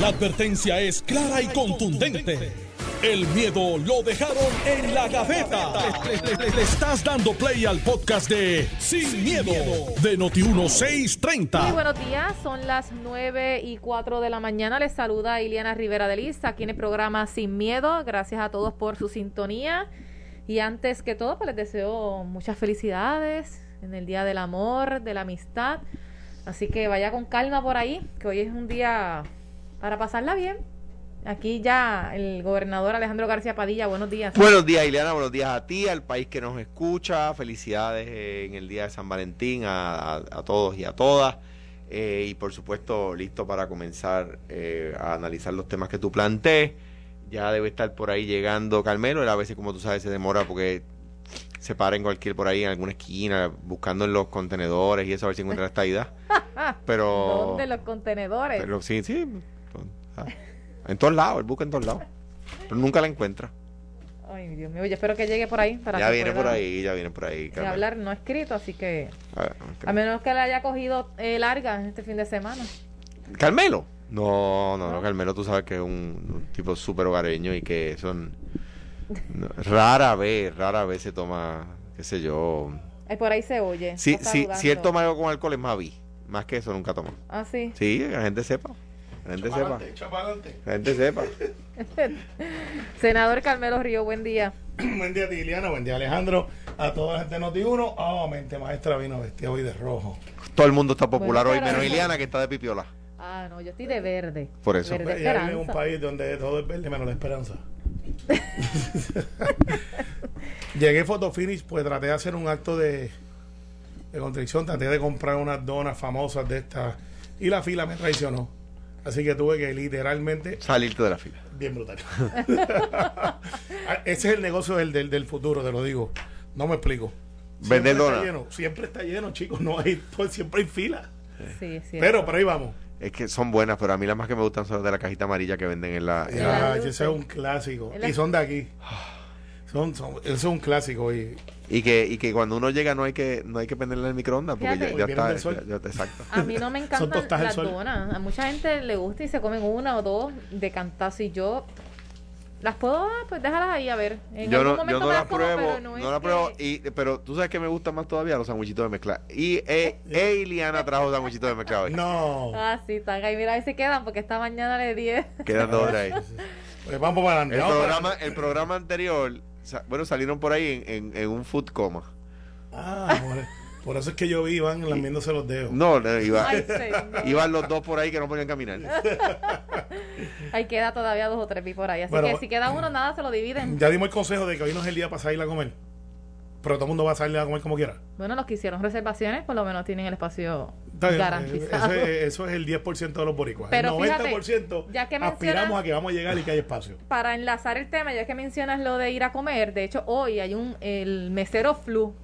La advertencia es clara y contundente. El miedo lo dejaron en la gaveta. Le, estás dando play al podcast de Sin, miedo, de Noti1630. Muy buenos días, son las 9 y 4 de la mañana. Les saluda Iliana Rivera de Liz aquí en el programa Sin Miedo. Gracias a todos por su sintonía. Y antes que todo, pues les deseo muchas felicidades en el Día del Amor, de la Amistad. Así que vaya con calma por ahí, que hoy es un día para pasarla bien. Aquí ya el gobernador Alejandro García Padilla, buenos días. Buenos días, Ileana. Buenos días a ti, al país que nos escucha. Felicidades en el día de San Valentín a, a- a todos y a todas. Eh, y por supuesto, listo para comenzar eh, a analizar los temas que tú plantees. Ya debe estar por ahí llegando Carmelo. Él a veces, como tú sabes, se demora porque se para en cualquier por ahí, en alguna esquina, buscando en los contenedores y eso, a ver si encuentra esta idea. Pero. ¿Dónde los contenedores? Pero sí, sí. Ah, En todos lados, él busca en todos lados. Pero nunca la encuentra. Ay, Dios mío, yo espero que llegue por ahí. Para ya que viene por ahí, ya viene por ahí. Carmen. hablar no escrito, así que Ah, a menos que le haya cogido eh, larga este fin de semana. ¿Carmelo? No, no, no, Carmelo, tú sabes que es un, un tipo súper hogareño y que son. no, rara vez, rara vez se toma, qué sé yo. Ay, por ahí se oye. Si, está si, él toma algo con alcohol es más vi. Más que eso nunca toma. Ah, sí. Sí, que la gente sepa. La gente sepa. La gente sepa. Senador Carmelo Río, buen día. buen día, Tiliana. Buen día, Alejandro. A toda la gente de Noti1. Oh, mente maestra vino vestida hoy de rojo. Todo el mundo está popular Bueno, hoy, menos Iliana que está de pipiola. Ah, no, yo estoy de verde. Por eso. Verde vive en un esperanza. país donde todo es verde menos la esperanza. Llegué photo finish, pues traté de hacer un acto de, de contrición. Traté de comprar unas donas famosas de estas. Y la fila me traicionó. Así que tuve que literalmente Salirte de la fila. Bien brutal. Ah, Ese es el negocio del, del, del futuro, te lo digo. No me explico. Siempre Vender está lleno, siempre está lleno, chicos. No hay, todo- siempre hay fila. Sí, sí. Pero por ahí vamos. Es que son buenas, pero a mí las más que me gustan son las de la cajita amarilla que venden en la. en ese es un clásico. Y son de aquí. Son, son, eso es un clásico. Y, Y que, y que cuando uno llega no hay que no hay que prenderle el microondas porque ya, Fíjate. ya Porque está. sol. ya- ya- exacto. A mí no me Son encantan las donas. A mucha gente le gusta y se comen una o dos de cantazo. Y yo las puedo, ah, pues déjalas ahí a ver. En Yo algún no, momento yo no las como, pruebo, pero no, no, es la que- pruebo, y, pero tú sabes que me gustan más todavía los sandwichitos de mezcla. Y eh, eh, Iliana trajo sandwichitos de mezcla hoy. no. Ah, sí, están ahí. Mira, a ver si quedan, porque esta mañana le 10. Quedan dos horas ahí. Pues vamos para adelante. El programa, el programa anterior, bueno, salieron por ahí en, en, en un food coma. Ah, por, por eso es que yo vi Iván lamiéndose los dedos. No, no, iba, Ay, iban los dos por ahí que no podían caminar. Ahí queda todavía dos o tres pi por ahí. Así Bueno, que si queda uno, nada, se lo dividen. Ya dimos el consejo de que hoy no es el día para salir a comer. Pero todo el mundo va a salir a comer como quiera. Bueno, los que hicieron reservaciones, por lo menos tienen el espacio bien, garantizado. Eso es, eso es el 10% de los boricuas. Pero el fíjate, 90% ya que aspiramos a que vamos a llegar y que haya espacio. Para enlazar el tema, ya que mencionas lo de ir a comer, de hecho hoy hay un el mesero flu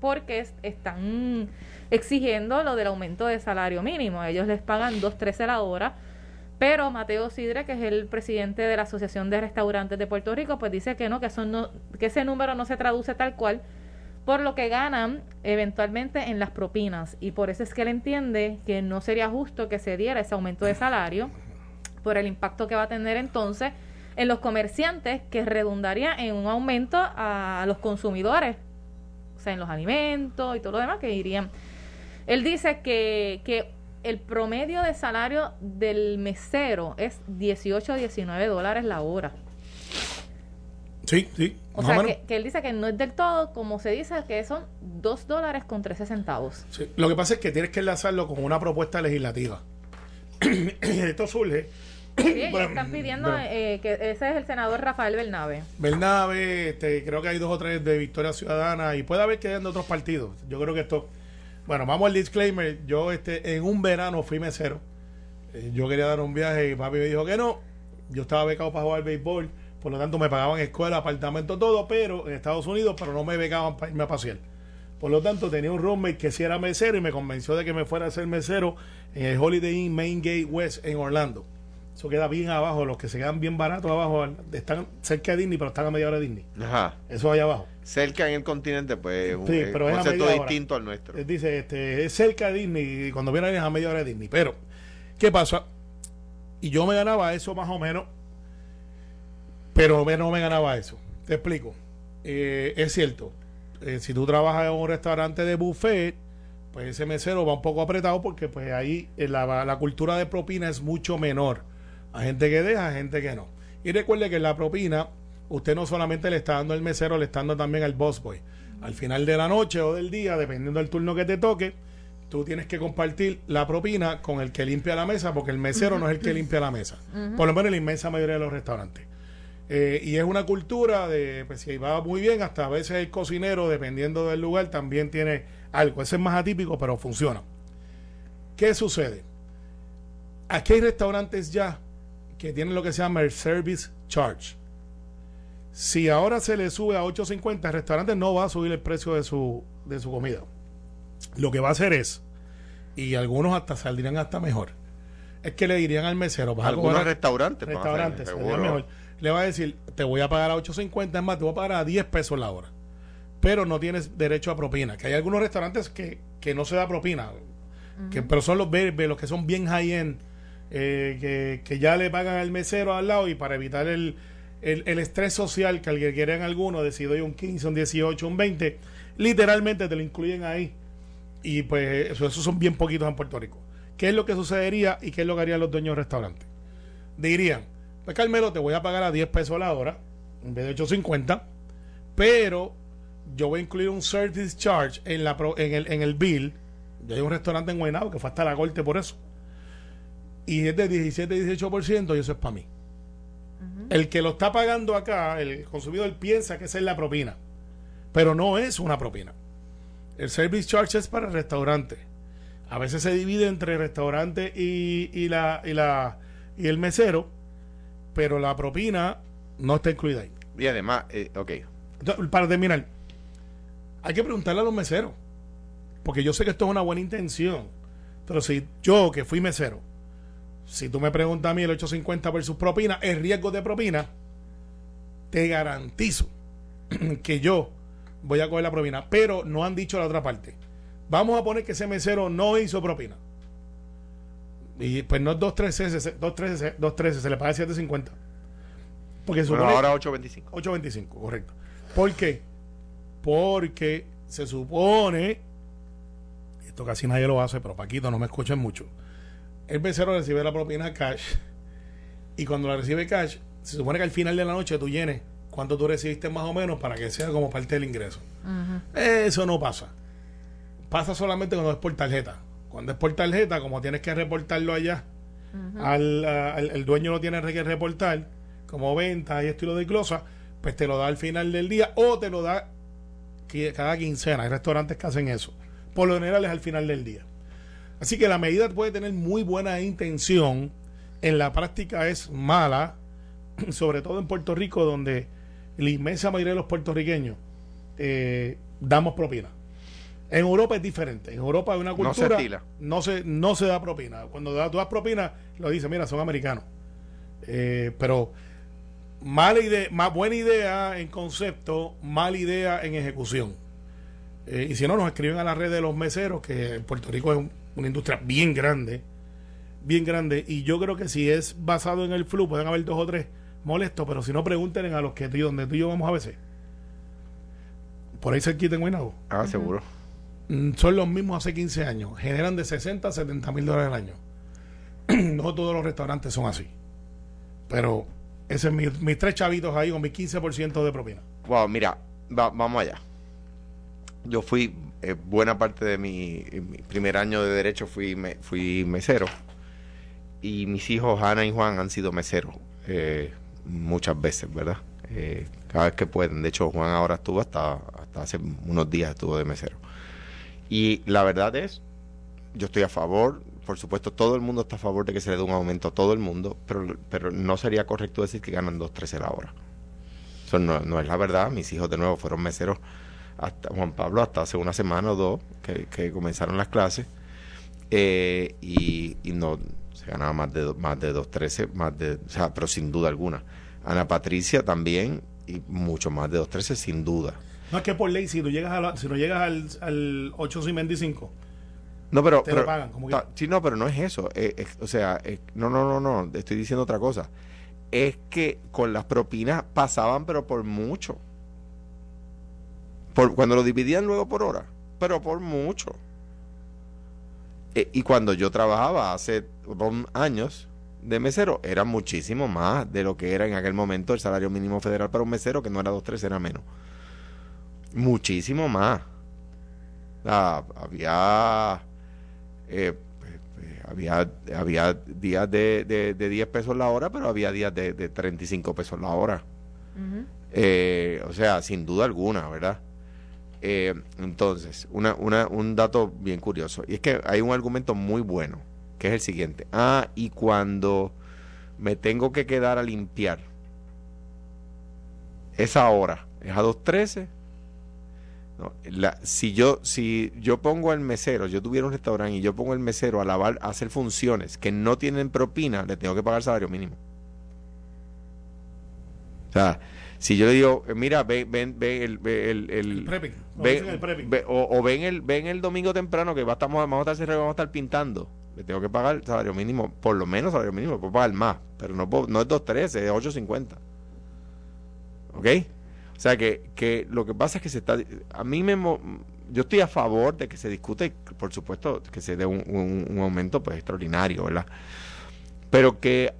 porque es- están exigiendo lo del aumento de salario mínimo. Ellos les pagan 2.13 la hora, pero Mateo Sidre, que es el presidente de la Asociación de Restaurantes de Puerto Rico, pues dice que no, que eso no, que ese número no se traduce tal cual por lo que ganan eventualmente en las propinas y por eso es que él entiende que no sería justo que se diera ese aumento de salario por el impacto que va a tener entonces en los comerciantes que redundaría en un aumento a los consumidores, o sea, en los alimentos y todo lo demás que irían. Él dice que, que el promedio de salario del mesero es 18 o 19 dólares la hora. Sí, sí. O sea, que, que él dice que no es del todo, como se dice, que son 2 dólares con 13 centavos. Sí, Lo que pasa es que tienes que enlazarlo con una propuesta legislativa. Esto surge. Sí, Bueno, están pidiendo bueno. eh, que ese es el senador Rafael Bernabe. Bernabe, este, creo que hay dos o tres de Victoria Ciudadana y puede haber que hayan de otros partidos. Yo creo que esto. Bueno, vamos al disclaimer. Yo este, en un verano fui mesero. Eh, Yo quería dar un viaje y papi me dijo que no. Yo estaba becado para jugar béisbol. Por lo tanto, me pagaban escuela, apartamento, todo, pero en Estados Unidos, pero no me becaban para irme a pasear. Por lo tanto, tenía un roommate que sí era mesero y me convenció de que me fuera a ser mesero en el Holiday Inn Main Gate West en Orlando. Eso queda bien abajo, los que se quedan bien baratos abajo, están cerca de Disney, pero están a media hora de Disney. Ajá. Eso allá abajo. Cerca en el continente, pues, es un Sí, eh, pero es a concepto hora. distinto al nuestro. Él dice, este, es cerca de Disney y cuando viene es a media hora de Disney. Pero, ¿qué pasa? Y yo me ganaba eso más o menos, pero no me ganaba eso. Te explico. Eh, es cierto, eh, si tú trabajas en un restaurante de buffet, pues ese mesero va un poco apretado porque pues ahí eh, la, la cultura de propina es mucho menor. Hay gente que deja, gente que no. Y recuerde que la propina, usted no solamente le está dando al mesero, le está dando también al boss boy. Al final de la noche o del día, dependiendo del turno que te toque, tú tienes que compartir la propina con el que limpia la mesa, porque el mesero no es el que limpia la mesa. Por lo menos en la inmensa mayoría de los restaurantes. Eh, y es una cultura de, pues si va muy bien, hasta a veces el cocinero, dependiendo del lugar, también tiene algo. Ese es más atípico, pero funciona. ¿Qué sucede? Aquí hay restaurantes ya que tienen lo que se llama el Service Charge. Si ahora se le sube a 8.50, el restaurante no va a subir el precio de su, de su comida. Lo que va a hacer es, y algunos hasta saldrían hasta mejor, es que le dirían al mesero, vas Algunos restaurantes, restaurantes, mejor le va a decir, te voy a pagar a 8.50, es más, te voy a pagar a 10 pesos la hora. Pero no tienes derecho a propina. Que hay algunos restaurantes que, que no se da propina, que, pero son los verdes, los que son bien high-end, eh, que, que, ya le pagan al mesero al lado y para evitar el, el, estrés social que alguien quieren algunos, decido un 15, un 18, un 20, literalmente te lo incluyen ahí. Y pues eso, esos son bien poquitos en Puerto Rico. ¿Qué es lo que sucedería y qué es lo que harían los dueños de restaurantes? Dirían, pues Carmelo, te voy a pagar a 10 pesos la hora, en vez de 8.50, pero yo voy a incluir un service charge en, la, en, el, en el bill. Yo hay un restaurante en Guaynabo que fue hasta la corte por eso. Y es de 17-18% y eso es para mí. El que lo está pagando acá, el consumidor piensa que esa es la propina, pero no es una propina. El service charge es para el restaurante. A veces se divide entre el restaurante y, y, la, y, la, y el mesero pero la propina no está incluida ahí. Y además, eh, ok. para terminar, hay que preguntarle a los meseros, porque yo sé que esto es una buena intención, pero si yo, que fui mesero, si tú me preguntas a mí el 850 versus propina, el riesgo de propina, te garantizo que yo voy a coger la propina, pero no han dicho la otra parte. Vamos a poner que ese mesero no hizo propina. Y pues no es 213, 213, 213 se le paga 750. Porque supone, ahora 825. 825, correcto. ¿Por qué? Porque se supone, esto casi nadie lo hace, pero Paquito, no me escuchen mucho. El becero recibe la propina cash y cuando la recibe cash, se supone que al final de la noche tú llenes cuánto tú recibiste más o menos para que sea como parte del ingreso. Eso no pasa. Pasa solamente cuando es por tarjeta. Cuando es por tarjeta, como tienes que reportarlo allá, al, el dueño lo tiene que reportar como venta y estilo de glosa, pues te lo da al final del día o te lo da cada quincena. Hay restaurantes que hacen eso. Por lo general es al final del día. Así que la medida puede tener muy buena intención, en la práctica es mala, sobre todo en Puerto Rico, donde la inmensa mayoría de los puertorriqueños eh, damos propina. En Europa es diferente. En Europa hay una cultura. No se, no se, da propina. Cuando tú das propina, lo dice, mira, son americanos. Eh, pero mala idea, más buena idea en concepto, mala idea en ejecución. Eh, y si no, nos escriben a la red de los meseros, que en Puerto Rico es una industria bien grande, bien grande. Y yo creo que si es basado en el flu, pueden haber dos o tres molestos, pero si no, pregunten a los que tú, donde tú y yo vamos a veces. Por ahí se quiten Guaynabo. Ah, seguro. Mm, son los mismos hace 15 años. Generan de 60 a 70 mil dólares al año. no todos los restaurantes son así. Pero ese es mi, mis tres chavitos ahí con mi 15% de propina. Wow, mira, vamos allá. Yo fui, eh, buena parte de mi, primer año de derecho fui, me, fui mesero. Y mis hijos, Ana y Juan, han sido meseros eh, muchas veces, ¿verdad? Eh, cada vez que pueden. De hecho, Juan ahora estuvo hasta, hasta hace unos días estuvo de mesero. Y la verdad es, yo estoy a favor, por supuesto, todo el mundo está a favor de que se le dé un aumento a todo el mundo, pero, pero no sería correcto decir que ganan 2.13 la hora. Eso no, es la verdad. Mis hijos, de nuevo, fueron meseros, hasta Juan Pablo, hasta hace una semana o dos que, comenzaron las clases, eh, y, no se ganaba más de, más de 2.13, más de, o sea, pero sin duda alguna. Ana Patricia también, y mucho más de 2.13, sin duda. No es que por ley, si, tú llegas a si no llegas al, al 8.25, No, pero. Te lo pero- pagan, como quiera. Sí, no, pero no es eso. Eh, eh, o sea, eh, no, no, no, no. Estoy diciendo otra cosa. Es que con las propinas pasaban, pero por mucho. Por, cuando lo dividían luego por hora, pero por mucho. Eh, y cuando yo trabajaba hace dos años de mesero, era muchísimo más de lo que era en aquel momento el salario mínimo federal para un mesero, que no era 2.3, era menos. Muchísimo más. Ah, había eh, eh, había había días de, de, de 10 pesos la hora, pero había días de, de 35 pesos la hora. Eh, o sea, sin duda alguna, ¿verdad? Eh, entonces, una, una, un dato bien curioso, y es que hay un argumento muy bueno, que es el siguiente. Ah, y cuando me tengo que quedar a limpiar, esa hora es a 2.13. No, la- si yo si yo pongo al mesero, yo tuviera un restaurante y yo pongo al mesero a lavar, a hacer funciones que no tienen propina, le tengo que pagar salario mínimo. O sea, si yo le digo, eh, mira, ven, ven, ven el, ve el, el- El prepping. el ve- o, o ven el ven el domingo temprano que va, estamos, vamos a estar cerrados, vamos a estar pintando. Le tengo que pagar salario mínimo, por lo menos salario mínimo, puedo pagar más, pero no, puedo- no es 2.13, es 8.50. ¿Ok? O sea que, que lo que pasa es que se está... A mí me... Yo estoy a favor de que se discute, y, por supuesto, que se dé un, un- un aumento pues extraordinario, ¿verdad? Pero que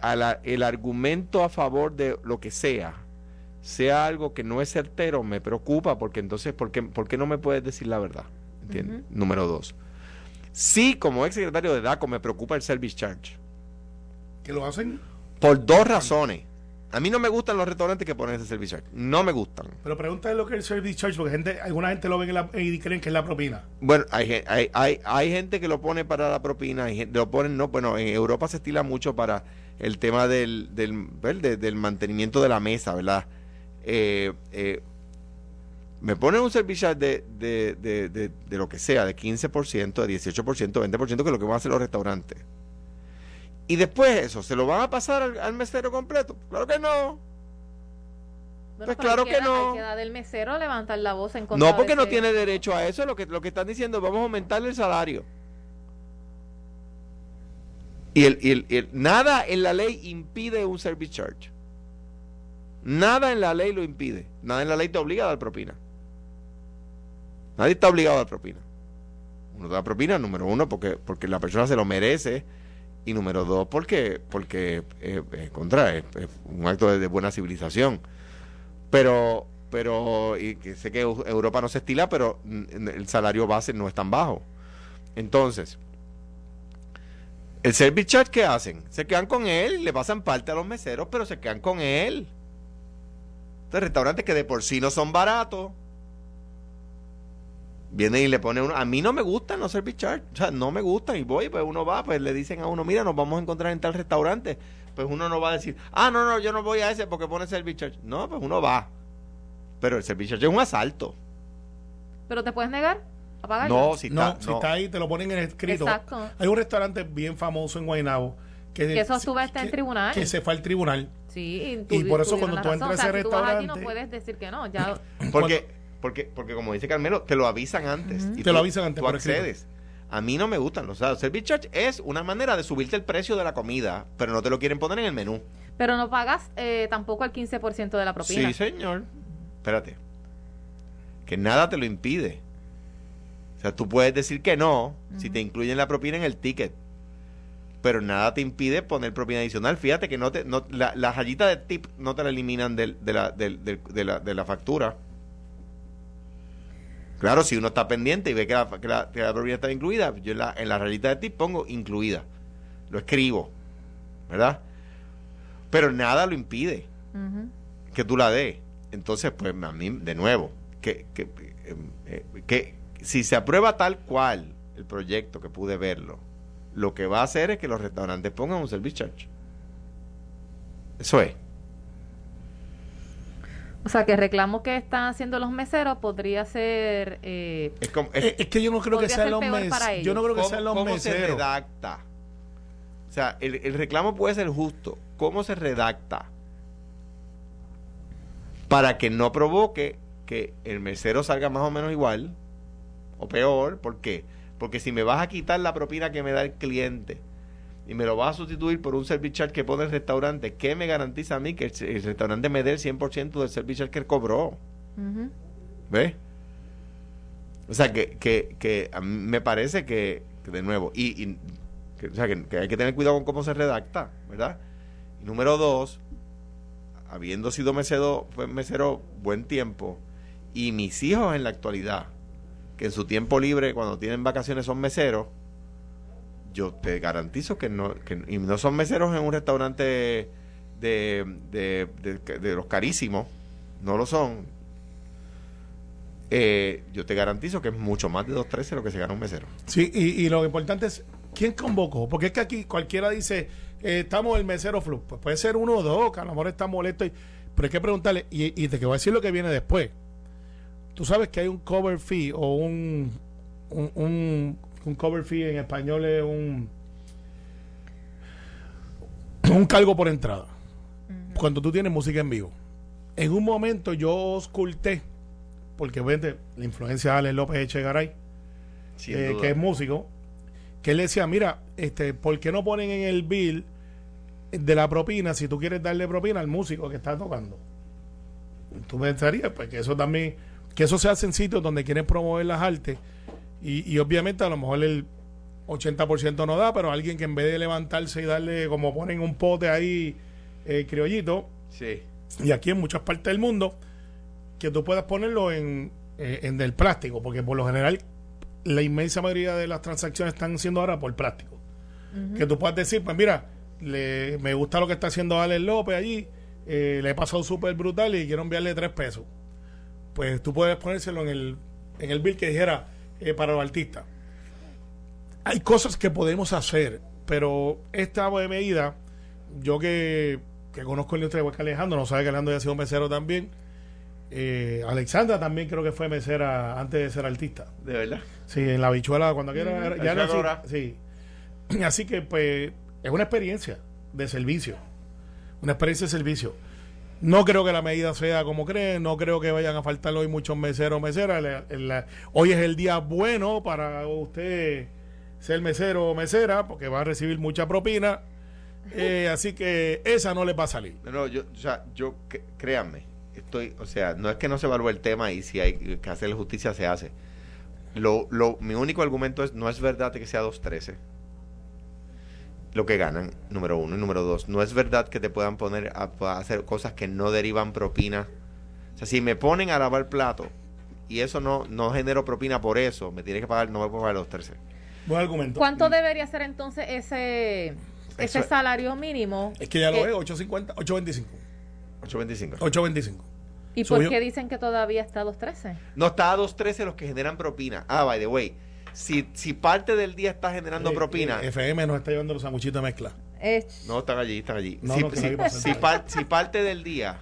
a la- el argumento a favor de lo que sea sea algo que no es certero, me preocupa porque entonces, ¿por qué, por qué no me puedes decir la verdad? ¿Entiendes? Número dos. Sí, como ex secretario de DACO me preocupa el service charge. Que lo hacen, Por dos razones. A mí no me gustan los restaurantes que ponen ese service charge. No me gustan. pero pregúntale lo que es el service charge, porque gente, alguna gente lo ven en la- y creen que es la propina. Bueno, hay, hay, hay, hay gente que lo pone para la propina, hay gente, lo ponen, no, bueno, en Europa se estila mucho para el tema del, del, del mantenimiento de la mesa, ¿verdad? Eh, eh, me ponen un servicio de, de, de, de, lo que sea, de 15%, de 18%, 20%, que es lo que van a hacer los restaurantes. Y después eso, ¿se lo van a pasar al, al mesero completo? Claro que no. Bueno, Pues claro que no. Hay que dar del mesero levantar la voz en contra No, porque no tiene derecho a eso. Lo que, lo que están diciendo, vamos a aumentarle el salario. Y, el, y el- el- nada en la ley impide un service charge. Nada en la ley lo impide. Nada en la ley te obliga a dar propina. Nadie está obligado a dar propina. Uno da propina, número uno, porque, porque la persona se lo merece. Y número dos, porque, porque eh, eh, contra, es, un acto de, buena civilización. Pero, pero, y sé que Eu- Europa no se estila, pero el salario base no es tan bajo. Entonces, el service charge que hacen, se quedan con él, le pasan parte a los meseros, pero se quedan con él. Entonces, restaurantes que de por sí no son baratos, vienen y le ponen uno. A mí no me gustan los service charge, o sea, no me gustan. Y voy, pues uno va, pues le dicen a uno, mira, nos vamos a encontrar en tal restaurante. Pues uno no va a decir, ah, no, no, yo no voy a ese porque pone service charge. No, pues uno va. Pero el service charge es un asalto. Pero te puedes negar a pagarlo. No, si no, está, si está ahí, te lo ponen en escrito. Exacto. Hay un restaurante bien famoso en Guaynabo que, Que eso a está en que- tribunal. Que se fue al tribunal. Sí, Y por eso cuando tú entras a ese O sea, si tú vas allí restaurante- no puedes decir que no. Ya, Porque, porque, porque como dice Carmelo, te lo avisan antes. y Te lo avisan antes Tú por escrito. accedes. A mí no me gustan los sea, service charge es una manera de subirte el precio de la comida, pero no te lo quieren poner en el menú. pero no pagas eh, tampoco el 15% de la propina. Sí, señor. Espérate. Que nada te lo impide. O sea, tú puedes decir que no si te incluyen la propina en el ticket. Pero nada te impide poner propina adicional. Fíjate que no te, no, la, la rayita de tip no te la eliminan del- de, la, del- del- de, la, de la factura. Claro, si uno está pendiente y ve que la, que la, que la propina está incluida, yo en la, en la rayita de tip pongo incluida. Lo escribo. ¿Verdad? Pero nada lo impide que tú la des. Entonces, pues a mí, de nuevo, que, que, eh, eh, que si se aprueba tal cual el proyecto, que pude verlo, lo que va a hacer es que los restaurantes pongan un service charge. Eso es. O sea, que el reclamo que están haciendo los meseros podría ser... eh, Es como, es- Es, que yo no creo que sean los meseros. Yo no creo que ¿cómo, sean los cómo se redacta? O sea, el, el reclamo puede ser justo. ¿Cómo se redacta? Para que no provoque que el mesero salga más o menos igual o peor. ¿Por qué? Porque si me vas a quitar la propina que me da el cliente y me lo vas a sustituir por un service charge que pone el restaurante, ¿qué me garantiza a mí que el, el restaurante me dé el 100% del service charge que él cobró? ¿Ves? O sea, que, que, que a mí me parece que, que de nuevo, y, y que, o sea, que, que hay que tener cuidado con cómo se redacta, ¿verdad? Y número dos, habiendo sido mesero buen tiempo, y mis hijos en la actualidad, que en su tiempo libre, cuando tienen vacaciones, son meseros, yo te garantizo que no, que, y no son meseros en un restaurante de, de, de- de los carísimos, no lo son, eh, yo te garantizo que es mucho más de 2.13 lo que se gana un mesero. Sí, y, y lo importante es quién convocó. Porque es que aquí cualquiera dice, eh, estamos el mesero flu. Pues puede ser uno o dos, que a lo mejor está molesto. Y, pero hay que preguntarle, y, y te voy a decir lo que viene después. Tú sabes que hay un cover fee o un, un, un, un cover fee en español es un, un cargo por entrada. Cuando tú tienes música en vivo. En un momento yo oculté, porque obviamente la influencia de Alex López Echegaray, eh, que es músico, que él decía, mira, este, ¿por qué no ponen en el bill de la propina si tú quieres darle propina al músico que está tocando? Tú pensarías, pues que eso también, que eso se hace en sitios donde quieren promover las artes y, y obviamente a lo mejor el 80% no da, pero alguien que en vez de levantarse y darle, como ponen un pote ahí, eh, criollito, Sí. y aquí en muchas partes del mundo, que tú puedas ponerlo en, eh, en del plástico, porque por lo general la inmensa mayoría de las transacciones están siendo ahora por plástico. Que tú puedas decir, pues mira, le, me gusta lo que está haciendo Alex López allí, eh, le he pasado súper brutal y quiero enviarle tres pesos. Pues tú puedes ponérselo en el, en el bill que dijera eh, para los artistas. Hay cosas que podemos hacer, pero esta medida, yo que, que conozco el industria igual que Alejandro, no sabe que Alejandro ya ha sido mesero también. Eh, Alexandra también creo que fue mesera antes de ser artista. De verdad. Sí, en la bichuela cuando quiera. Ujú. ya Bichuela sí. Así que, pues, es una experiencia de servicio. Una experiencia de servicio. No creo que la medida sea como creen, no creo que vayan a faltar hoy muchos meseros meseras. La- hoy es el día bueno para usted ser mesero o mesera, porque va a recibir mucha propina. Eh, así que esa no le va a salir. No, yo, o sea, yo, créanme, estoy, o sea, no es que no se evalúe el tema y si hay que hacer justicia se hace. Lo, lo, mi único argumento es, no es verdad que sea 2.13 lo que ganan, número uno. Y número dos, no es verdad que te puedan poner a, a hacer cosas que no derivan propina. O sea, si me ponen a lavar plato y eso no, no genero propina por eso, me tiene que pagar, no me puedo pagar los 13. Buen argumento. ¿Cuánto debería ser entonces ese, ese Eso- salario mínimo? Es que ya lo es, 8.50, 8.25. 8.25. 8.25. ¿Y por subió. qué dicen que todavía está a 2.13? No está a 2.13 los que generan propina. Ah, by the way, si, si parte del día está generando Eh, propina, eh, FM nos está llevando los sanguchitos de mezcla. No, están allí, están allí. No, si, no, que si- no hay que si pasar. par- si parte del día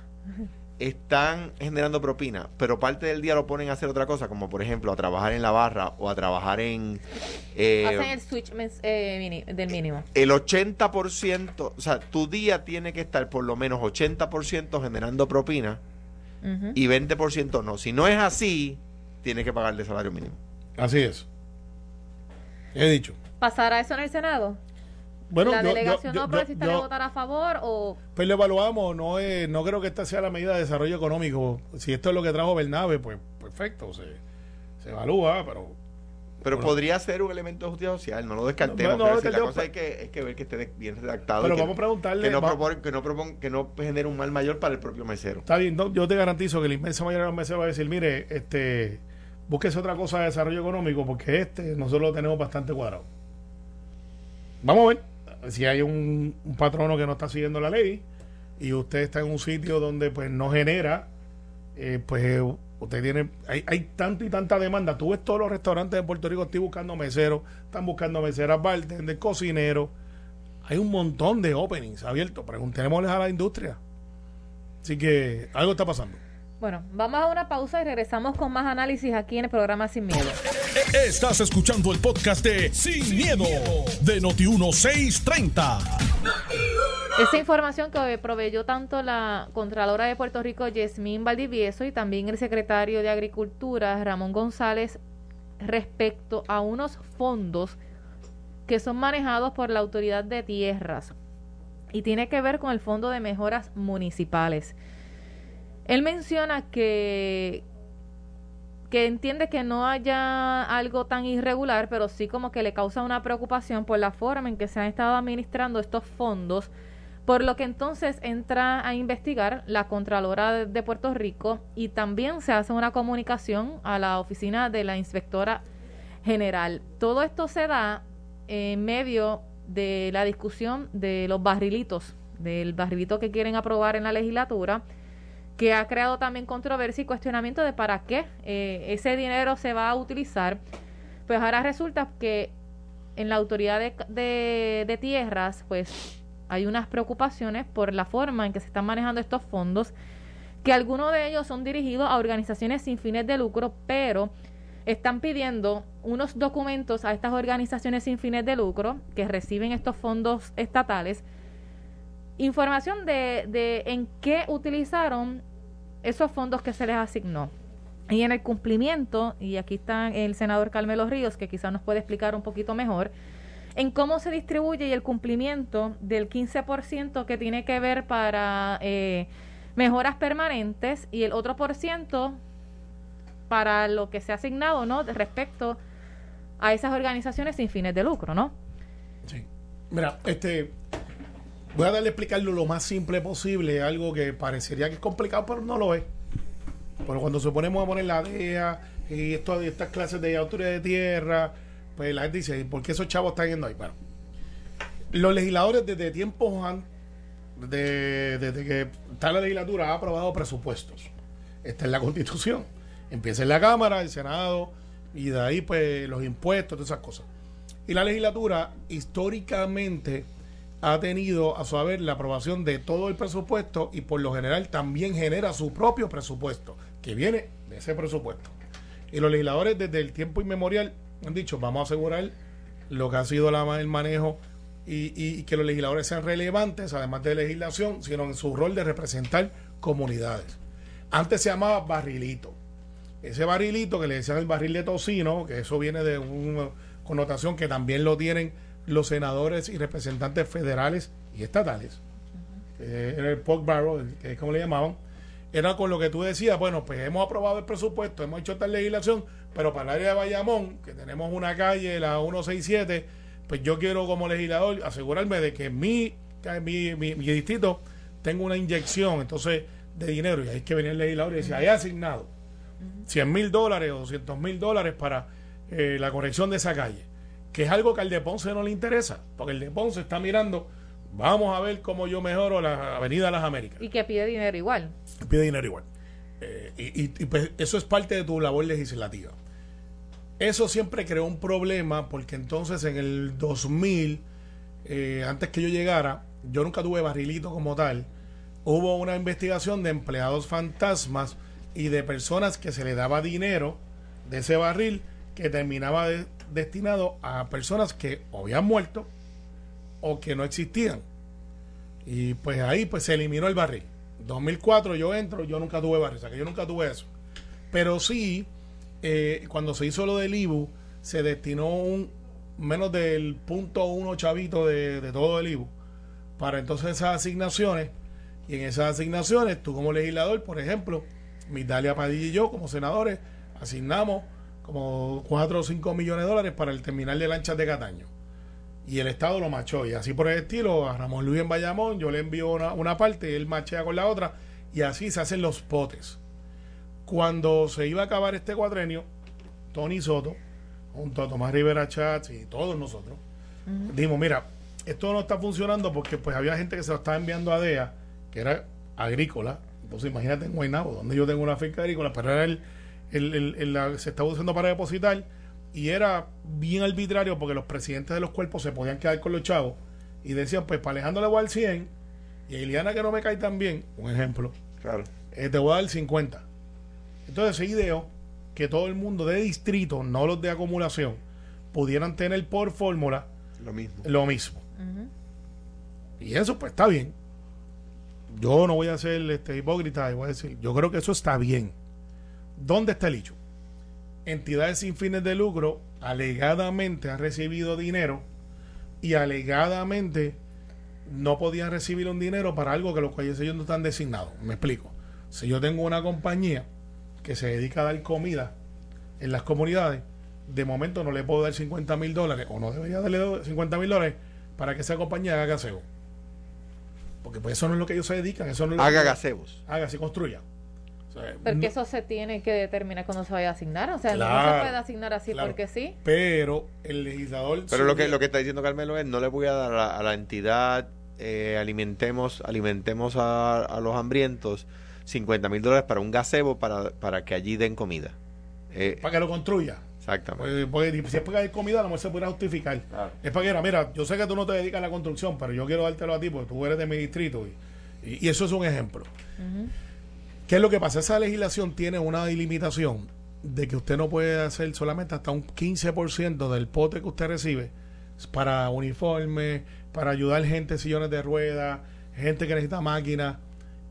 están generando propina, pero parte del día lo ponen a hacer otra cosa, como por ejemplo a trabajar en la barra o a trabajar en... eh, hacen el switch eh, mini- del mínimo. el 80%, o sea, tu día tiene que estar por lo menos 80% generando propina Ujú. y 20% no. Si no es así, tienes que pagarle salario mínimo. Así es. He dicho. ¿Pasará eso en el Senado? Bueno, ¿La yo- delegación yo- no yo- progresista le votará a favor o Pues lo evaluamos, no es, no creo que esta sea la medida de desarrollo económico. Si esto es lo que trajo Bernabe, pues perfecto, se, se evalúa, pero Pero Bueno. podría ser un elemento de justicia social, no lo descartemos. No, no, no la cosa hay que, es que ver que esté bien redactado. Pero y que, vamos a preguntarle, Que no, va- propon- que no, propon- que no genere un mal mayor para el propio mesero. está bien, no, yo te garantizo que la inmensa mayoría de los meses va a decir, mire, este, búsquese otra cosa de desarrollo económico, porque este nosotros lo tenemos bastante cuadrado. Vamos a ver si hay un, patrono que no está siguiendo la ley y usted está en un sitio donde pues no genera, eh, pues eh, usted tiene, hay, hay tanto y tanta demanda. Tú ves todos los restaurantes de Puerto Rico, estoy buscando meseros, están buscando meseras, bartender, cocineros. Hay un montón de openings abiertos. Preguntémosles a la industria. Así que algo está pasando. Bueno, vamos a una pausa y regresamos con más análisis aquí en el programa Sin Miedo. Estás escuchando el podcast de Sin, miedo, de Noti1630. Esa información que proveyó tanto la Contralora de Puerto Rico, Yasmín Valdivieso, y también el secretario de Agricultura, Ramón González, respecto a unos fondos que son manejados por la Autoridad de Tierras y tiene que ver con el Fondo de Mejoras Municipales. Él menciona que, que entiende que no haya algo tan irregular, pero sí como que le causa una preocupación por la forma en que se han estado administrando estos fondos, por lo que entonces entra a investigar la Contralora de Puerto Rico y también se hace una comunicación a la oficina de la Inspectora General. Todo esto se da en medio de la discusión de los barrilitos, del barrilito que quieren aprobar en la legislatura que ha creado también controversia y cuestionamiento de para qué eh, ese dinero se va a utilizar. Pues ahora resulta que en la autoridad de, de, tierras, pues hay unas preocupaciones por la forma en que se están manejando estos fondos, que algunos de ellos son dirigidos a organizaciones sin fines de lucro, pero están pidiendo unos documentos a estas organizaciones sin fines de lucro que reciben estos fondos estatales, información de, de en qué utilizaron esos fondos que se les asignó. Y en el cumplimiento, y aquí está el senador Carmelo Ríos, que quizás nos puede explicar un poquito mejor, en cómo se distribuye y el cumplimiento del 15% que tiene que ver para eh, mejoras permanentes y el otro por ciento para lo que se ha asignado, ¿no? Respecto a esas organizaciones sin fines de lucro, ¿no? Sí. Mira, este, Voy a darle a explicarlo lo más simple posible, algo que parecería que es complicado, pero no lo es. Pero cuando se ponemos a poner la DEA y estas clases de autoridad de tierra, pues la gente dice, ¿por qué esos chavos están yendo ahí? Bueno, los legisladores desde tiempos han, desde, que está la legislatura, ha aprobado presupuestos. Está en la constitución. Empieza en la Cámara, el Senado, y de ahí pues los impuestos, todas esas cosas. Y la legislatura históricamente ha tenido a su haber la aprobación de todo el presupuesto y por lo general también genera su propio presupuesto, que viene de ese presupuesto. Y los legisladores desde el tiempo inmemorial han dicho, vamos a asegurar lo que ha sido el manejo y, que los legisladores sean relevantes, además de legislación, sino en su rol de representar comunidades. Antes se llamaba barrilito. Ese barrilito que le decían el barril de tocino, que eso viene de una connotación que también lo tienen los senadores y representantes federales y estatales, era el pork barrel, que es como le llamaban, era con lo que tú decías, bueno, pues hemos aprobado el presupuesto, hemos hecho esta legislación, pero para el área de Bayamón, que tenemos una calle, la 167, pues yo quiero como legislador asegurarme de que mi, mi, mi, distrito tenga una inyección, entonces, de dinero, y ahí es que venía el legislador y decía, hay asignado 100 mil dólares o 200 mil dólares para eh, la corrección de esa calle que es algo que al de Ponce no le interesa, porque el de Ponce está mirando, vamos a ver cómo yo mejoro la Avenida de las Américas. Y que pide dinero igual. Pide dinero igual. Eh, y, pues eso es parte de tu labor legislativa. Eso siempre creó un problema porque entonces en el 2000, eh, antes que yo llegara, yo nunca tuve barrilito como tal. Hubo una investigación de empleados fantasmas y de personas que se le daba dinero de ese barril que terminaba de, destinado a personas que o habían muerto o que no existían. Y pues ahí pues se eliminó el barril. 2004 yo entro, yo nunca tuve barril, o sea que yo nunca tuve eso. Pero sí, eh, cuando se hizo lo del IBU, se destinó un menos del punto uno chavito de, todo el IBU para entonces esas asignaciones. Y en esas asignaciones, tú como legislador, por ejemplo, Migdalia Padilla y yo como senadores, asignamos como 4 o 5 millones de dólares para el terminal de lanchas de Cataño. Y el Estado lo machó. Y así por el estilo, a Ramón Luis en Bayamón, yo le envío una, una parte, él machea con la otra, y así se hacen los potes. Cuando se iba a acabar este cuatrenio, Tony Soto, junto a Tomás Rivera Chats y todos nosotros, dijimos, mira, esto no está funcionando porque pues había gente que se lo estaba enviando a DEA, que era agrícola. Entonces imagínate en Guaynabo, donde yo tengo una finca agrícola, pero era el el, se estaba usando para depositar y era bien arbitrario porque los presidentes de los cuerpos se podían quedar con los chavos y decían, pues para Alejandro le voy a dar 100 y a Iliana que no me cae tan bien, un ejemplo, claro. Eh, te voy a dar 50. Entonces se ideó que todo el mundo de distrito, no los de acumulación, pudieran tener por fórmula lo mismo. Lo mismo. Y eso pues está bien. Yo no voy a ser este, hipócrita y voy a decir, yo creo que eso está bien. ¿Dónde está el hecho? entidades sin fines de lucro alegadamente han recibido dinero y alegadamente no podían recibir un dinero para algo que los cuales ellos no están designados. Me explico. Si yo tengo una compañía que se dedica a dar comida en las comunidades, de momento no le puedo dar 50 mil dólares o no debería darle 50 mil dólares para que esa compañía haga gaseo. Porque pues eso no es lo que ellos se dedican. Eso no es lo Haga que- gazebos. Haga, se construya. Sea, Porque no- eso se tiene que determinar cuando se vaya a asignar. O sea, no se puede asignar así claro. porque sí. Pero el legislador. Pero lo que, lo que está diciendo Carmelo es, no le voy a dar a, a la entidad, eh, alimentemos, alimentemos a, a los hambrientos 50 mil dólares para un gazebo para, para que allí den comida. Eh, Para que lo construya. exactamente. Pues, porque si es para que hay comida, a lo mejor se pudiera justificar. Claro. Es para que era, mira, yo sé que tú no te dedicas a la construcción, pero yo quiero dártelo a ti porque tú eres de mi distrito. Y, y- y eso es un ejemplo. ¿Qué es lo que pasa? Esa legislación tiene una limitación de que usted no puede hacer solamente hasta un 15% del pote que usted recibe para uniforme, para ayudar gente en sillones de ruedas, gente que necesita máquinas.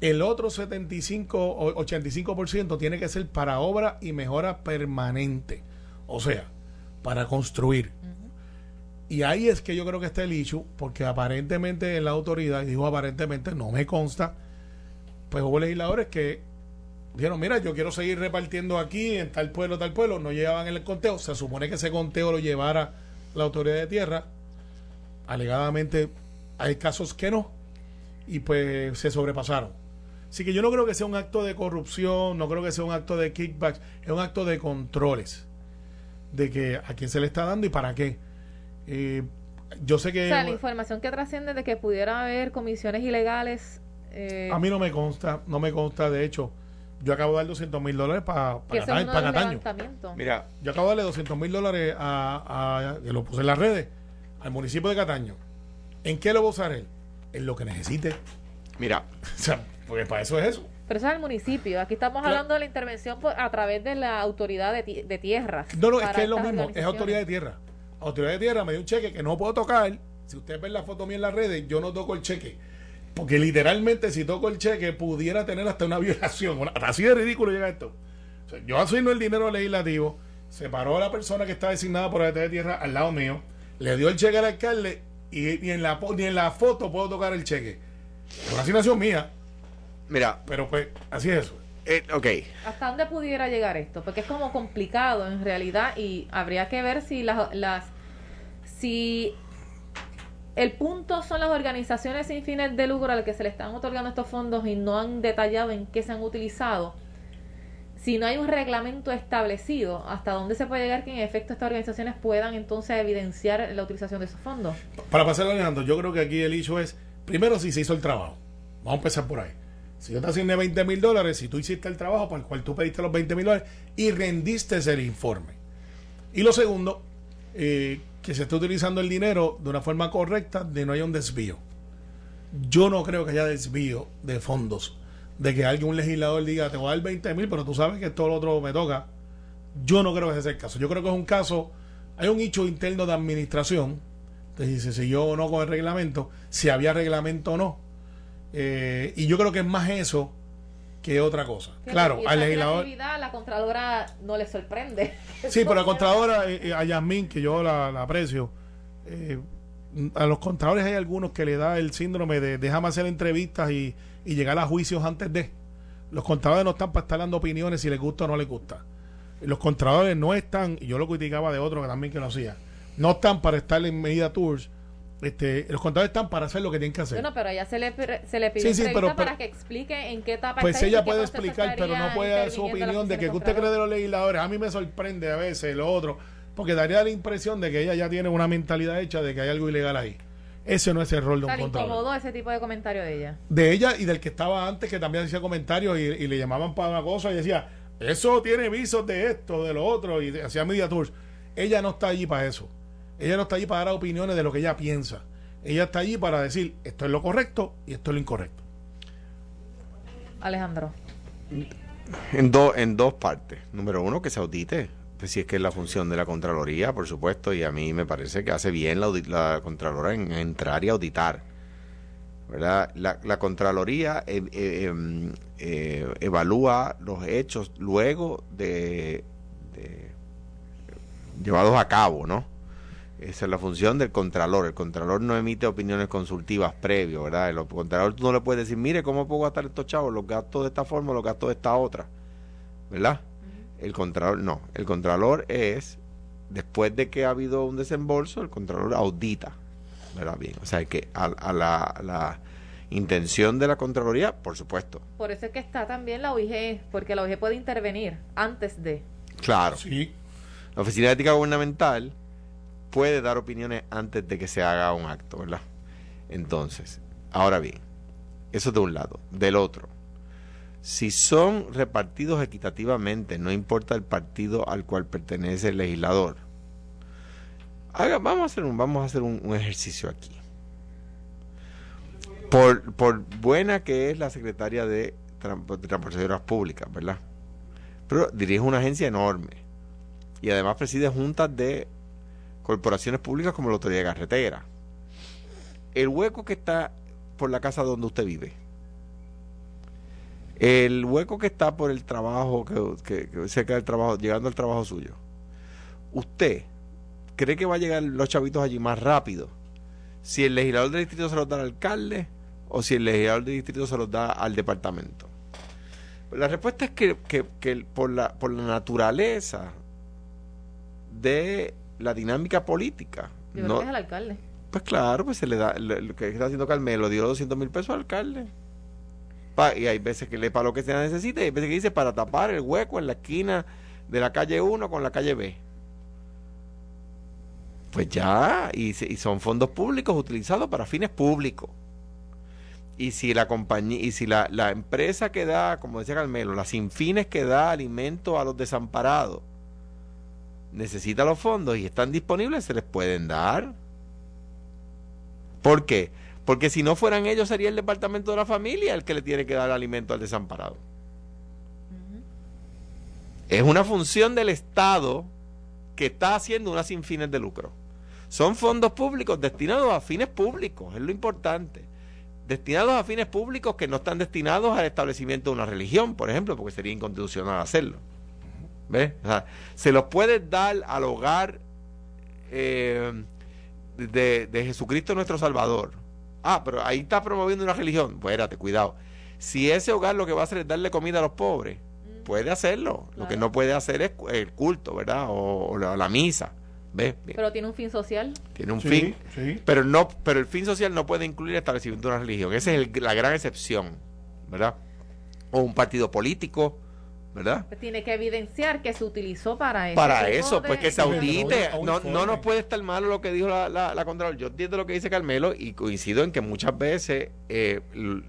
El otro 75 o 85% tiene que ser para obra y mejora permanente. O sea, para construir. Y ahí es que yo creo que está el issue, porque aparentemente en la autoridad, y digo aparentemente, no me consta, pues hubo legisladores que dijeron, mira, yo quiero seguir repartiendo aquí en tal pueblo, tal pueblo, no llevaban el conteo, se supone que ese conteo lo llevara la autoridad de tierra, alegadamente hay casos que no, y pues se sobrepasaron. Así que yo no creo que sea un acto de corrupción, no creo que sea un acto de kickbacks, es un acto de controles, de que a quién se le está dando y para qué. Eh, yo sé que... O sea, la información que trasciende de que pudiera haber comisiones ilegales. Eh, A mí no me consta, no me consta, de hecho, yo acabo de dar 200 mil dólares para los Cataño. levantamientos. Mira, Yo acabo de darle 200 mil dólares a, a- que lo puse en las redes, al municipio de Cataño. ¿En qué lo va a usar él? En lo que necesite. mira, O sea, porque para eso es eso. Pero eso es el municipio. Aquí estamos Claro. hablando de la intervención por- a través de la autoridad de, ti- de tierras. No, no, es que es lo mismo, es autoridad de tierra. Autoridad de tierra me dio un cheque que no puedo tocar. Si ustedes ven la foto mía en las redes, yo no toco el cheque. Porque literalmente si toco el cheque pudiera tener hasta una violación. Una- así de ridículo llega esto. O sea, yo asigno el dinero legislativo, separó a la persona que está designada por la de tierra al lado mío, le dio el cheque al alcalde y ni en la, ni en la foto puedo tocar el cheque. Es una asignación mía, mira, pero pues así es eso. eh, ok. ¿Hasta dónde pudiera llegar esto? Porque es como complicado en realidad y habría que ver si las, las si el punto son las organizaciones sin fines de lucro a las que se le están otorgando estos fondos y no han detallado en qué se han utilizado. Si no hay un reglamento establecido, ¿hasta dónde se puede llegar que en efecto estas organizaciones puedan entonces evidenciar la utilización de esos fondos? Para pasarlo, Alejandro, yo creo que aquí el hecho es, primero, si se hizo el trabajo. Vamos a empezar por ahí. Si yo te asigné 20 mil dólares, si tú hiciste el trabajo por el cual tú pediste los 20 mil dólares y rendiste el informe. Y lo segundo, eh, que se esté utilizando el dinero de una forma correcta, de no haya un desvío. Yo no creo que haya desvío de fondos. De que un legislador diga, te voy a dar 20 mil, pero tú sabes que todo lo otro me toca. Yo no creo que ese sea el caso. Yo creo que es un caso, hay un hecho interno de administración, entonces si se siguió o no con el reglamento, si había reglamento o no. Eh, y yo creo que es más eso que otra cosa. Claro, Y esa al legislador... la Contralora no le sorprende. Sí, pero la contadora, eh, eh, a Yasmín, que yo la, la aprecio, eh, a los contadores hay algunos que le da el síndrome de déjame hacer entrevistas y, y llegar a juicios antes de. Los contadores no están para estar dando opiniones si les gusta o no les gusta. Los contadores no están, y yo lo criticaba de otro que también que lo hacía, no están para estar en media tours. Este, los contadores están para hacer lo que tienen que hacer. Bueno, pero ella se le, se le pidió Sí, sí, pero- para pero- que explique en qué etapa Pues ella puede explicar, pero no puede dar su opinión de que, usted cree de los legisladores. A mí me sorprende a veces lo otro, porque daría la impresión de que ella ya tiene una mentalidad hecha de que hay algo ilegal ahí. Ese no es el rol de un le contador. incomodó ese tipo de comentario de ella. De ella y del que estaba antes, que también hacía comentarios y, y le llamaban para una cosa y decía, eso tiene visos de esto, de lo otro, y hacía media tours. Ella no está allí para eso. Ella no está allí para dar opiniones de lo que ella piensa. Ella está allí para decir, esto es lo correcto y esto es lo incorrecto. Alejandro. En, do- en dos partes. Número uno, que se audite. Pues si es que es la función de la Contraloría, por supuesto, y a mí me parece que hace bien la, la Contralora en entrar y auditar. ¿verdad? La, la Contraloría eh, eh, em, eh, evalúa los hechos luego de, de llevados a cabo, ¿no? Esa es la función del contralor. El contralor no emite opiniones consultivas previas, ¿verdad? El contralor tú no le puedes decir, mire, ¿cómo puedo gastar estos chavos? Los gasto de esta forma, los gasto de esta otra, ¿verdad? El contralor, no. El contralor es, después de que ha habido un desembolso, el contralor audita, ¿verdad? Bien, o sea, que a, la, la intención de la Contraloría, por supuesto. Por eso es que está también la OIG, porque la OIG puede intervenir antes de. Claro. Sí. La Oficina de Ética Gubernamental puede dar opiniones antes de que se haga un acto, ¿verdad? Entonces, ahora bien, eso de un lado. Del otro, si son repartidos equitativamente, no importa el partido al cual pertenece el legislador. Haga, vamos a hacer un, vamos a hacer un, ejercicio aquí. Por, por, buena que es la secretaria de, Transportaciones Públicas, ¿verdad? Pero dirige una agencia enorme y además preside juntas de corporaciones públicas como la Autoridad de Carretera. El hueco que está por la casa donde usted vive, el hueco que está por el trabajo, que, que, cerca del trabajo, llegando al trabajo suyo, ¿usted cree que va a llegar los chavitos allí más rápido si el legislador del distrito se los da al alcalde o si el legislador del distrito se los da al departamento? La respuesta es que, por, la, por la naturaleza de la dinámica política. no, es el alcalde. Pues claro, pues se le da, lo, que está haciendo Carmelo, dio 200 mil pesos al alcalde. y hay veces que le para lo que se necesita y hay veces que dice para tapar el hueco en la esquina de la calle 1 con la calle B. Pues ya, y, y son fondos públicos utilizados para fines públicos. Y si la compañía, y si la, la empresa que da, como decía Carmelo, las sin fines que da alimento a los desamparados, necesita los fondos y están disponibles, se les pueden dar. ¿Por qué? Porque si no fueran ellos, sería el departamento de la familia el que le tiene que dar alimento al desamparado. Es una función del Estado que está haciendo una sin fines de lucro. Son fondos públicos destinados a fines públicos, es lo importante. Destinados a fines públicos que no están destinados al establecimiento de una religión, por ejemplo, porque sería inconstitucional hacerlo se los puede dar al hogar eh, de, Jesucristo nuestro Salvador. Ah, pero ahí está promoviendo una religión. Espérate, cuidado. Si ese hogar lo que va a hacer es darle comida a los pobres, puede hacerlo. Lo que no puede hacer es el culto, ¿verdad? O, la, misa. ¿Ves? Pero tiene un fin social. Tiene un fin. Pero no, pero el fin social no puede incluir el establecimiento de una religión. Esa es la gran excepción, ¿verdad? O un partido político ¿verdad? Pues tiene que evidenciar que se utilizó para eso. Para eso, pues que se audite. No, no nos puede estar malo lo que dijo la, la, la Contralor. Yo entiendo lo que dice Carmelo y coincido en que muchas veces eh,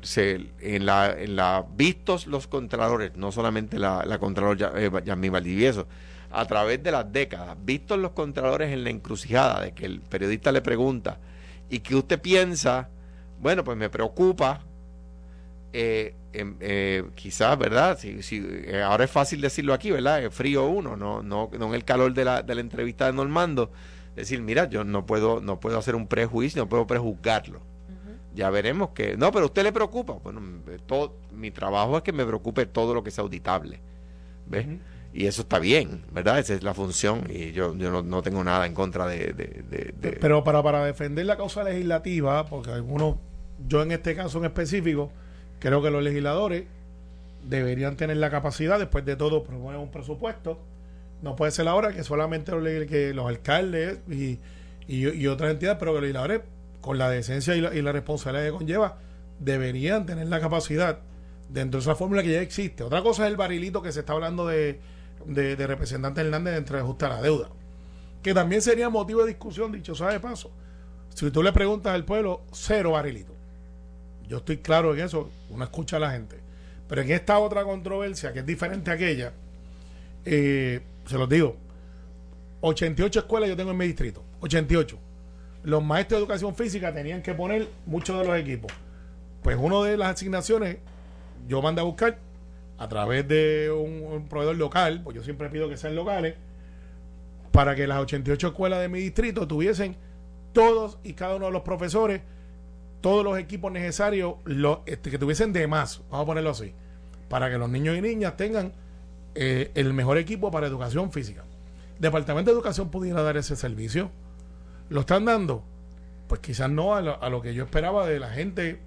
se, en, la, en la vistos los Contralores, no solamente la, la Contralor eh, Yasmín Valdivieso, a través de las décadas, vistos los Contralores en la encrucijada de que el periodista le pregunta y que usted piensa, bueno, pues me preocupa eh, em, eh, quizás, ¿verdad? Si, si, eh, ahora es fácil decirlo aquí, ¿verdad? Es frío uno, no, no, no en el calor de la, de la entrevista de Normando. Decir, mira, yo no puedo, no puedo hacer un prejuicio, no puedo prejuzgarlo. Ya veremos que. No, pero a usted le preocupa. Bueno, todo, mi trabajo es que me preocupe todo lo que sea auditable. ¿Ves? Y eso está bien, ¿verdad? Esa es la función y yo, yo no, no tengo nada en contra de, de, Pero para, para defender la causa legislativa, porque algunos, yo en este caso en específico, Creo que los legisladores deberían tener la capacidad, después de todo, proponer un presupuesto. No puede ser ahora que solamente los, que los alcaldes y, y, otras entidades, pero que los legisladores, con la decencia y la, responsabilidad que conlleva, deberían tener la capacidad dentro de esa fórmula que ya existe. Otra cosa es el barilito que se está hablando de, de, de representante Hernández entre ajuste a la deuda, que también sería motivo de discusión, dicho sea de paso. Si tú le preguntas al pueblo, cero barilito. Yo estoy claro en eso, uno escucha a la gente. Pero en esta otra controversia, que es diferente a aquella, eh, se los digo, 88 escuelas yo tengo en mi distrito, 88. Los maestros de educación física tenían que poner muchos de los equipos. Pues una de las asignaciones yo mandé a buscar a través de un, proveedor local, pues yo siempre pido que sean locales, para que las 88 escuelas de mi distrito tuviesen todos y cada uno de los profesores todos los equipos necesarios este, que tuviesen de más, vamos a ponerlo así, para que los niños y niñas tengan eh, el mejor equipo para educación física. Departamento de Educación pudiera dar ese servicio. ¿Lo están dando? Pues quizás no a lo, a lo que yo esperaba de la gente.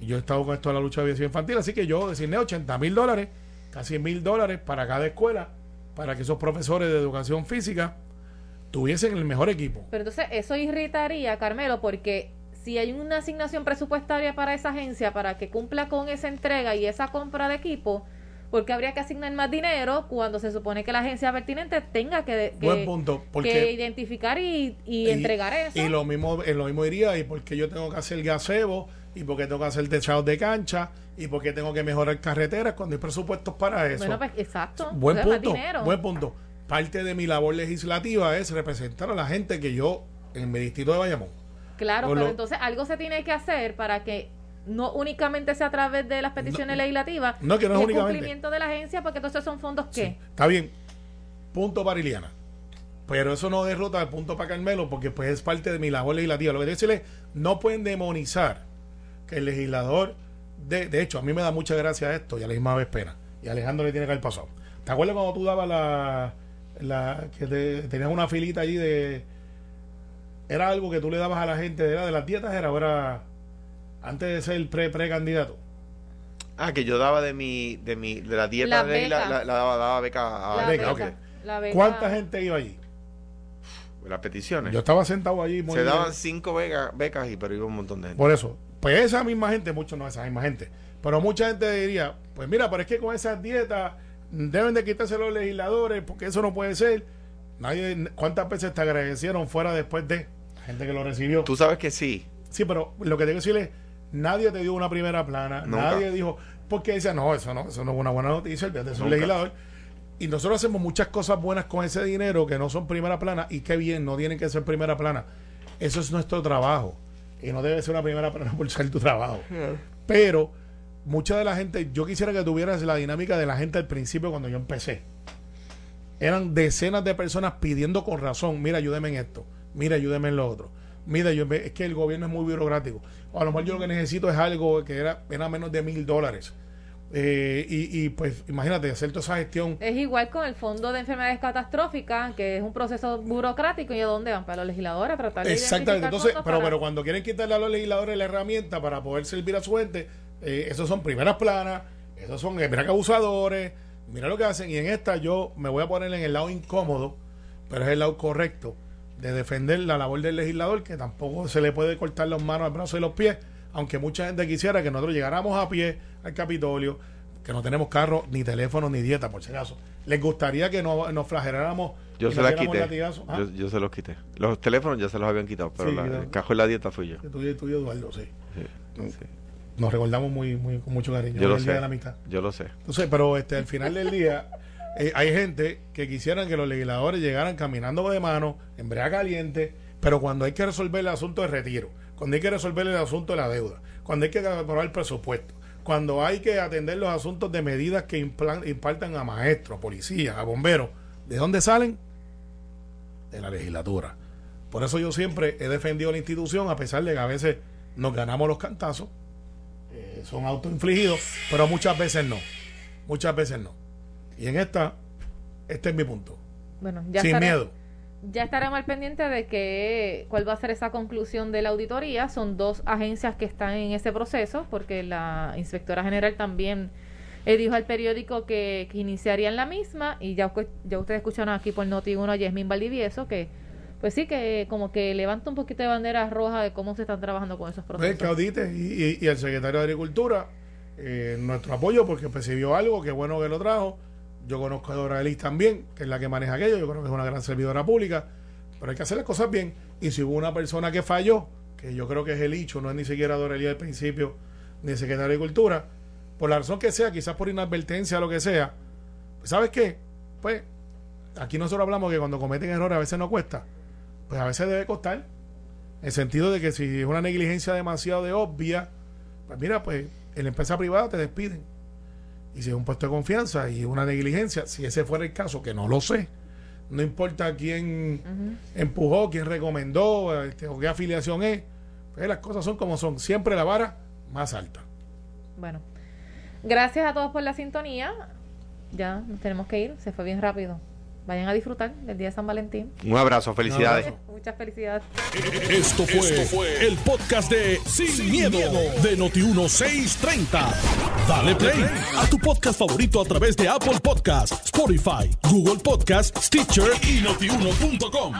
Y yo he estado con esto de la lucha de aviación infantil, así que yo designé 80 mil dólares, casi mil dólares para cada escuela, para que esos profesores de educación física tuviesen el mejor equipo. Pero entonces eso irritaría, Carmelo, porque si hay una asignación presupuestaria para esa agencia para que cumpla con esa entrega y esa compra de equipo, porque habría que asignar más dinero cuando se supone que la agencia pertinente tenga que, que, Buen punto, porque- que identificar y, y entregar eso. Y lo mismo, en lo mismo diría, y porque yo tengo que hacer gazebo, y porque tengo que hacer techados de cancha, y porque tengo que mejorar carreteras cuando hay presupuestos para eso. bueno, pues exacto. buen punto, dinero. buen punto. Parte de mi labor legislativa es representar a la gente que yo, en mi distrito de Bayamón, Claro, pero lo- entonces algo se tiene que hacer para que no únicamente sea a través de las peticiones legislativas, no, que no es y el únicamente. cumplimiento de la agencia, porque entonces son fondos que... Sí, está bien. Punto para Iliana. Pero eso no derrota el punto para Carmelo porque pues es parte de mi labor legislativa. Lo que decirle, no pueden demonizar que el legislador, de, de hecho, a mí me da mucha gracia esto y a la misma vez pena. Y a Alejandro le tiene que haber pasado. ¿Te acuerdas cuando tú dabas la, la que te- tenías una filita allí de... Era algo que tú le dabas a la gente, ¿era de las dietas? Era, era antes de ser pre precandidato. Ah, que yo daba de mi, de mi, de la dieta Las de él, la, la- la daba, daba beca a la beca, beca, ok. la beca- ¿Cuánta gente iba allí? las peticiones. Yo estaba sentado allí. muy Se bien. daban cinco becas, becas y pero iba un montón de gente. Por eso, pues esa misma gente, mucho no esa misma gente, pero mucha gente diría, pues mira, pero es que con esas dietas deben de quitarse los legisladores, porque eso no puede ser. Nadie, ¿cuántas veces te agradecieron fuera después de la gente que lo recibió? Tú sabes que sí. Sí, pero lo que tengo que decirle, nadie te dio una primera plana, Nunca. nadie dijo, porque decía, no, eso no, eso no es una buena noticia, el de un legislador. Y nosotros hacemos muchas cosas buenas con ese dinero que no son primera plana, y qué bien, no tienen que ser primera plana. Eso es nuestro trabajo. Y no debe ser una primera plana por ser tu trabajo. Pero mucha de la gente, yo quisiera que tuvieras la dinámica de la gente al principio cuando yo empecé. Eran decenas de personas pidiendo con razón, mira, ayúdeme en esto, mira, ayúdeme en lo otro. Mira, yo, es que el gobierno es muy burocrático. O a lo mejor yo lo que necesito es algo que era, era menos de mil dólares. Eh, y, y, pues imagínate, hacer toda esa gestión. Es igual con el Fondo de Enfermedades Catastróficas, que es un proceso burocrático. ¿Y a dónde van? Para los legisladores, a tratar de Exactamente. Entonces, pero, para- pero cuando quieren quitarle a los legisladores la herramienta para poder servir a su gente, eh, esos son primeras planas, esos son, eh, mira que abusadores, mira lo que hacen. Y en esta yo me voy a poner en el lado incómodo, pero es el lado correcto, de defender la labor del legislador, que tampoco se le puede cortar las manos, los brazos y los pies, aunque mucha gente quisiera que nosotros llegáramos a pie al Capitolio, que no tenemos carro, ni teléfono, ni dieta, por si acaso. Les gustaría que no, nos flageláramos. Yo y se las quité. ¿Ah? Yo, yo se los quité. Los teléfonos ya se los habían quitado, pero Sí, la- el cajón de la dieta fui yo. Tú y y Eduardo, sí. Sí, sí. Nos recordamos muy, muy con mucho cariño. Yo lo el día sé. de la amistad. Yo lo sé. Entonces, pero este, al final del día, eh, hay gente que quisieran que los legisladores llegaran caminando de mano, en brea caliente, pero cuando hay que resolver el asunto de retiro, cuando hay que resolver el asunto de la deuda, cuando hay que aprobar el presupuesto, cuando hay que atender los asuntos de medidas que impartan a maestros, a policías, a bomberos, ¿de dónde salen? De la legislatura. Por eso yo siempre he defendido la institución, a pesar de que a veces nos ganamos los cantazos, eh, son autoinfligidos, pero muchas veces no. Muchas veces no. Y en esta, este es mi punto. Bueno, ya Sin estaré- miedo. Ya estaremos al pendiente de que cuál va a ser esa conclusión de la auditoría. Son dos agencias que están en ese proceso, porque la inspectora general también eh, dijo al periódico que, que iniciarían la misma. Y ya, ustedes escucharon aquí por Noti1 a Yasmín Valdivieso, que pues sí, que como que levanta un poquito de bandera roja de cómo se están trabajando con esos Pues, procesos. que audite y, y- y el secretario de Agricultura, eh, nuestro apoyo porque percibió algo, qué bueno que lo trajo. Yo conozco a Dora también, que es la que maneja aquello, yo creo que es una gran servidora pública, pero hay que hacer las cosas bien. Y si hubo una persona que falló, que yo creo que es el hecho, no es ni siquiera Dora Elis al principio, ni el secretario de Agricultura, por la razón que sea, quizás por inadvertencia o lo que sea, pues, ¿sabes qué? Pues aquí nosotros hablamos que cuando cometen errores a veces no cuesta, pues a veces debe costar. En el sentido de que si es una negligencia demasiado de obvia, pues mira, pues en la empresa privada te despiden. Y si es un puesto de confianza y una negligencia, si ese fuera el caso, que no lo sé, no importa quién empujó, quién recomendó este, o qué afiliación es, pues las cosas son como son. Siempre la vara más alta. Bueno, gracias a todos por la sintonía. Ya nos tenemos que ir, se fue bien rápido. Vayan a disfrutar del día de San Valentín. Un abrazo, felicidades. Un abrazo. Muchas felicidades. Esto fue, el podcast de Sin, miedo, de Noti1630. Dale play a tu podcast favorito a través de Apple Podcasts, Spotify, Google Podcasts, Stitcher y notiuno.com.